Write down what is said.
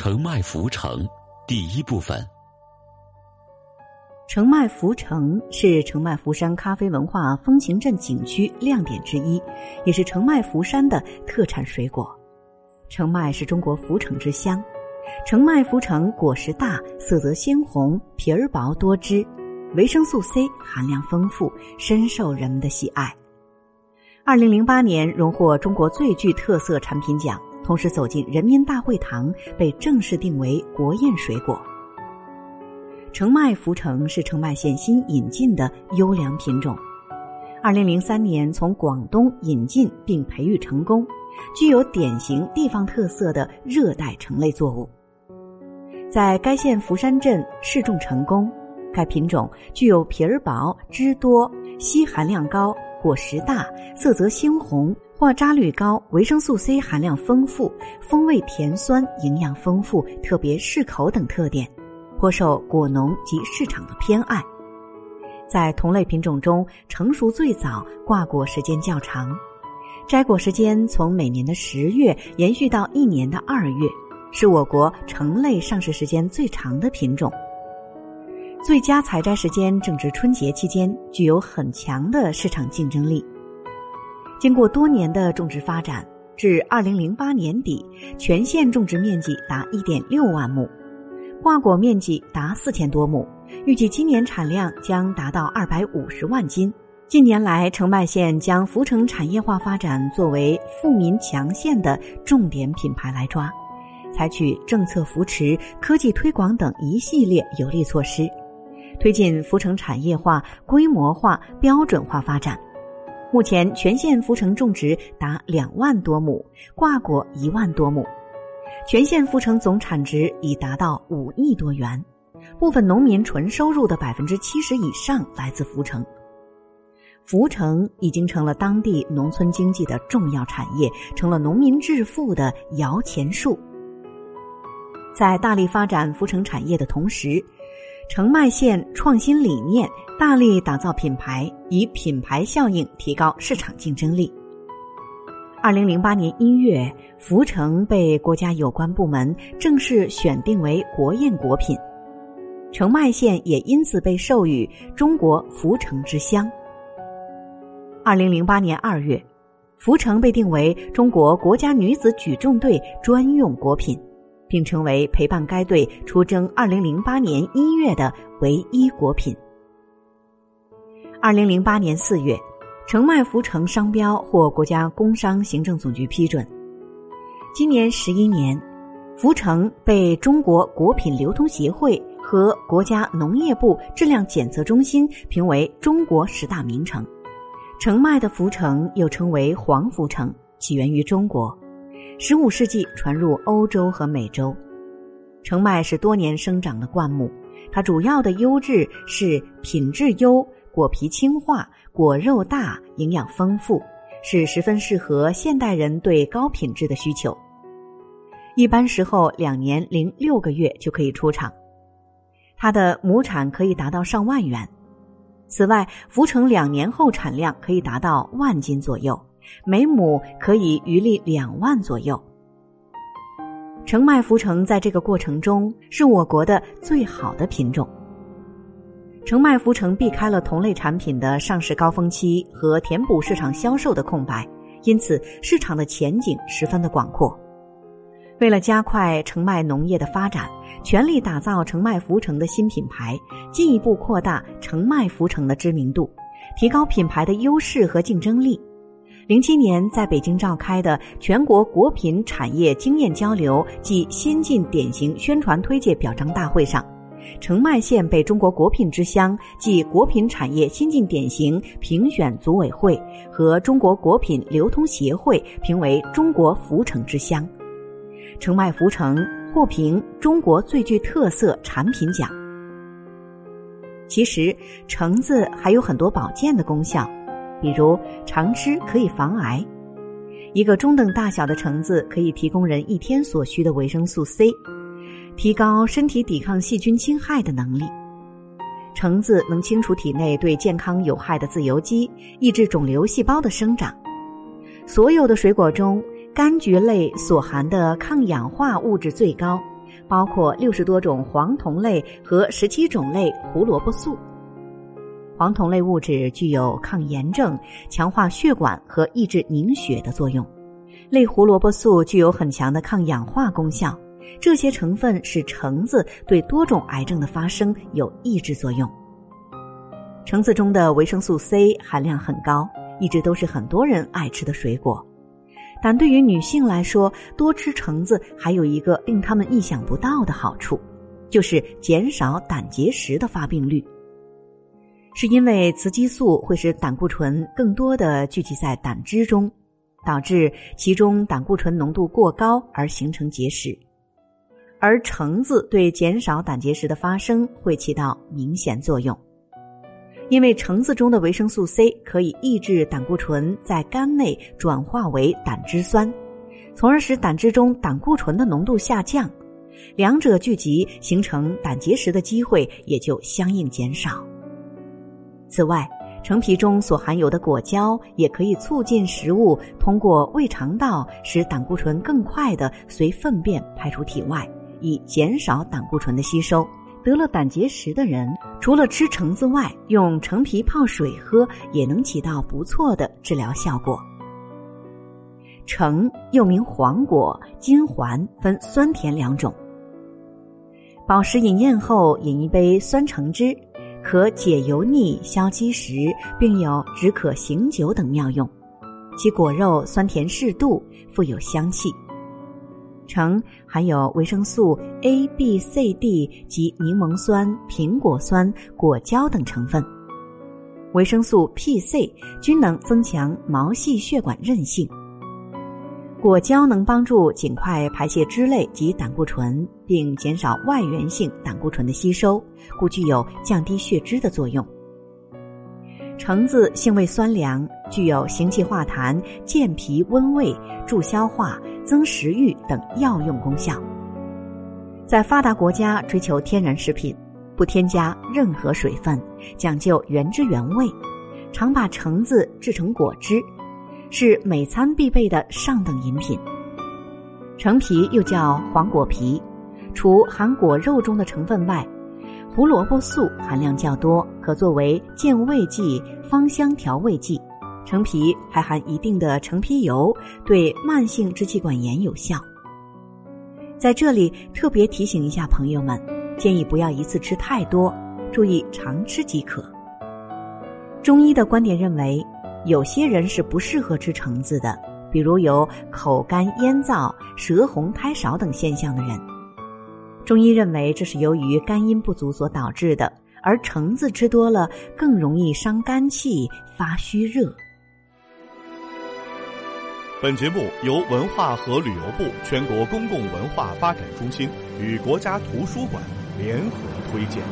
澄迈浮城第一部分。澄迈浮城是澄迈福山咖啡文化风情镇景区亮点之一，也是澄迈福山的特产水果。澄迈是中国浮城之乡，澄迈浮城果实大，色泽鲜红，皮儿薄多汁，维生素 C 含量丰富，深受人们的喜爱。二零零八年荣获中国最具特色产品奖。同时走进人民大会堂，被正式定为国宴水果。澄迈福城是澄迈县新引进的优良品种，二零零三年从广东引进并培育成功，具有典型地方特色的热带橙类作物，在该县福山镇试种成功。该品种具有皮儿薄、汁多、硒含量高、果实大、色泽鲜红。化渣率高，维生素 C 含量丰富，风味甜酸，营养丰富，特别适口等特点，颇受果农及市场的偏爱。在同类品种中，成熟最早，挂果时间较长，摘果时间从每年的十月延续到一年的二月，是我国橙类上市时间最长的品种。最佳采摘时间正值春节期间，具有很强的市场竞争力。经过多年的种植发展，至二零零八年底，全县种植面积达一点六万亩，挂果面积达四千多亩，预计今年产量将达到二百五十万斤。近年来，澄迈县将浮城产业化发展作为富民强县的重点品牌来抓，采取政策扶持、科技推广等一系列有力措施，推进浮城产业化、规模化、标准化发展。目前，全县浮城种植达两万多亩，挂果一万多亩，全县浮城总产值已达到五亿多元。部分农民纯收入的百分之七十以上来自浮城，浮城已经成了当地农村经济的重要产业，成了农民致富的摇钱树。在大力发展浮城产业的同时，澄迈县创新理念。大力打造品牌，以品牌效应提高市场竞争力。二零零八年一月，福城被国家有关部门正式选定为国宴果品，澄迈县也因此被授予“中国福城之乡”。二零零八年二月，福城被定为中国国家女子举重队专用果品，并成为陪伴该队出征二零零八年一月的唯一果品。二零零八年四月，澄迈福城商标获国家工商行政总局批准。今年十一年，福城被中国果品流通协会和国家农业部质量检测中心评为中国十大名城。澄迈的福城又称为黄福城，起源于中国，十五世纪传入欧洲和美洲。澄迈是多年生长的灌木，它主要的优质是品质优。果皮轻化，果肉大，营养丰富，是十分适合现代人对高品质的需求。一般时候两年零六个月就可以出厂，它的亩产可以达到上万元。此外，浮成两年后产量可以达到万斤左右，每亩可以余利两万左右。澄迈福城在这个过程中是我国的最好的品种。澄迈福城避开了同类产品的上市高峰期和填补市场销售的空白，因此市场的前景十分的广阔。为了加快澄迈农业的发展，全力打造澄迈福城的新品牌，进一步扩大澄迈福城的知名度，提高品牌的优势和竞争力。零七年在北京召开的全国果品产业经验交流暨先进典型宣传推介表彰大会上。澄迈县被中国果品之乡暨果品产业先进典型评选组委会和中国果品流通协会评为中国福城之乡。澄迈福城获评中国最具特色产品奖。其实，橙子还有很多保健的功效，比如常吃可以防癌。一个中等大小的橙子可以提供人一天所需的维生素 C。提高身体抵抗细菌侵害的能力，橙子能清除体内对健康有害的自由基，抑制肿瘤细胞的生长。所有的水果中，柑橘类所含的抗氧化物质最高，包括六十多种黄酮类和十七种类胡萝卜素。黄酮类物质具有抗炎症、强化血管和抑制凝血的作用，类胡萝卜素具有很强的抗氧化功效。这些成分使橙子对多种癌症的发生有抑制作用。橙子中的维生素 C 含量很高，一直都是很多人爱吃的水果。但对于女性来说，多吃橙子还有一个令她们意想不到的好处，就是减少胆结石的发病率。是因为雌激素会使胆固醇更多的聚集在胆汁中，导致其中胆固醇浓度过高而形成结石，而橙子对减少胆结石的发生会起到明显作用。因为橙子中的维生素 C 可以抑制胆固醇在肝内转化为胆汁酸，从而使胆汁中胆固醇的浓度下降，两者聚集形成胆结石的机会也就相应减少。此外，橙皮中所含有的果胶也可以促进食物通过胃肠道，使胆固醇更快的随粪便排出体外，以减少胆固醇的吸收。得了胆结石的人，除了吃橙子外，用橙皮泡水喝也能起到不错的治疗效果。橙又名黄果、金环，分酸甜两种。饱食饮宴后饮一杯酸橙汁。可解油腻、消积食，并有止渴醒酒等妙用。其果肉酸甜适度，富有香气。橙含有维生素 A、B、C、D 及柠檬酸、苹果酸、果胶等成分。维生素 P、C 均能增强毛细血管韧性。果胶能帮助尽快排泄脂类及胆固醇，并减少外源性胆固醇的吸收，故具有降低血脂的作用。橙子性味酸凉，具有行气化痰、健脾温胃、助消化、增食欲等药用功效。在发达国家追求天然食品，不添加任何水分，讲究原汁原味，常把橙子制成果汁。是每餐必备的上等饮品。橙皮又叫黄果皮，除含果肉中的成分外，胡萝卜素含量较多，可作为健胃剂、芳香调味剂。橙皮还含一定的橙皮油，对慢性支气管炎有效。在这里特别提醒一下朋友们，建议不要一次吃太多，注意常吃即可。中医的观点认为。有些人是不适合吃橙子的，比如有口干咽燥、舌红苔少等现象的人。中医认为这是由于肝阴不足所导致的，而橙子吃多了更容易伤肝气、发虚热。本节目由文化和旅游部全国公共文化发展中心与国家图书馆联合推荐。